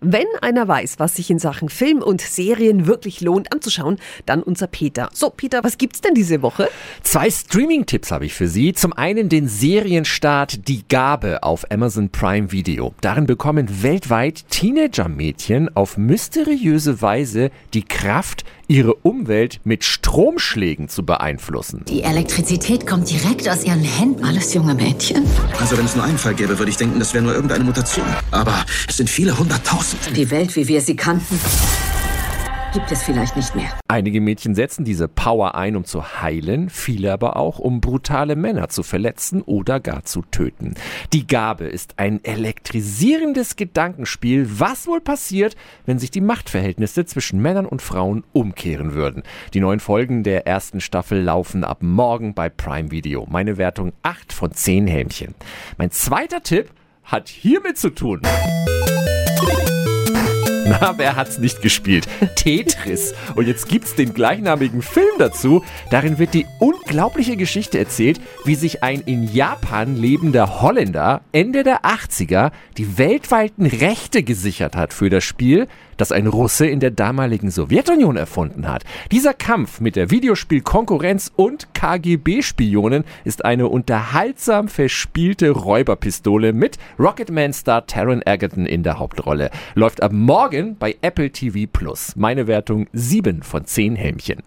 Wenn einer weiß, was sich in Sachen Film und Serien wirklich lohnt anzuschauen, dann unser Peter. So, Peter, was gibt's denn diese Woche? Zwei Streaming-Tipps habe ich für Sie. Zum einen den Serienstart Die Gabe auf Amazon Prime Video. Darin bekommen weltweit Teenager-Mädchen auf mysteriöse Weise die Kraft, ihre Umwelt mit Stromschlägen zu beeinflussen. Die Elektrizität kommt direkt aus ihren Händen. Alles junge Mädchen. Also wenn es nur einen Fall gäbe, würde ich denken, das wäre nur irgendeine Mutation. Aber es sind viele hunderttausend. Die Welt, wie wir sie kannten, gibt es vielleicht nicht mehr. Einige Mädchen setzen diese Power ein, um zu heilen, viele aber auch, um brutale Männer zu verletzen oder gar zu töten. Die Gabe ist ein elektrisierendes Gedankenspiel, was wohl passiert, wenn sich die Machtverhältnisse zwischen Männern und Frauen umkehren würden. Die neuen Folgen der ersten Staffel laufen ab morgen bei Prime Video. Meine Wertung 8 von 10 Hämchen. Mein zweiter Tipp hat hiermit zu tun. Na, wer hat's nicht gespielt? Tetris. Und jetzt gibt's den gleichnamigen Film dazu. Darin wird die unglaubliche Geschichte erzählt, wie sich ein in Japan lebender Holländer Ende der 80er die weltweiten Rechte gesichert hat für das Spiel, das ein Russe in der damaligen Sowjetunion erfunden hat. Dieser Kampf mit der Videospielkonkurrenz und KGB-Spionen ist eine unterhaltsam verspielte Räuberpistole mit Rocketman-Star Taron Egerton in der Hauptrolle. Läuft ab morgen bei Apple TV Plus. Meine Wertung 7 von 10 Helmchen.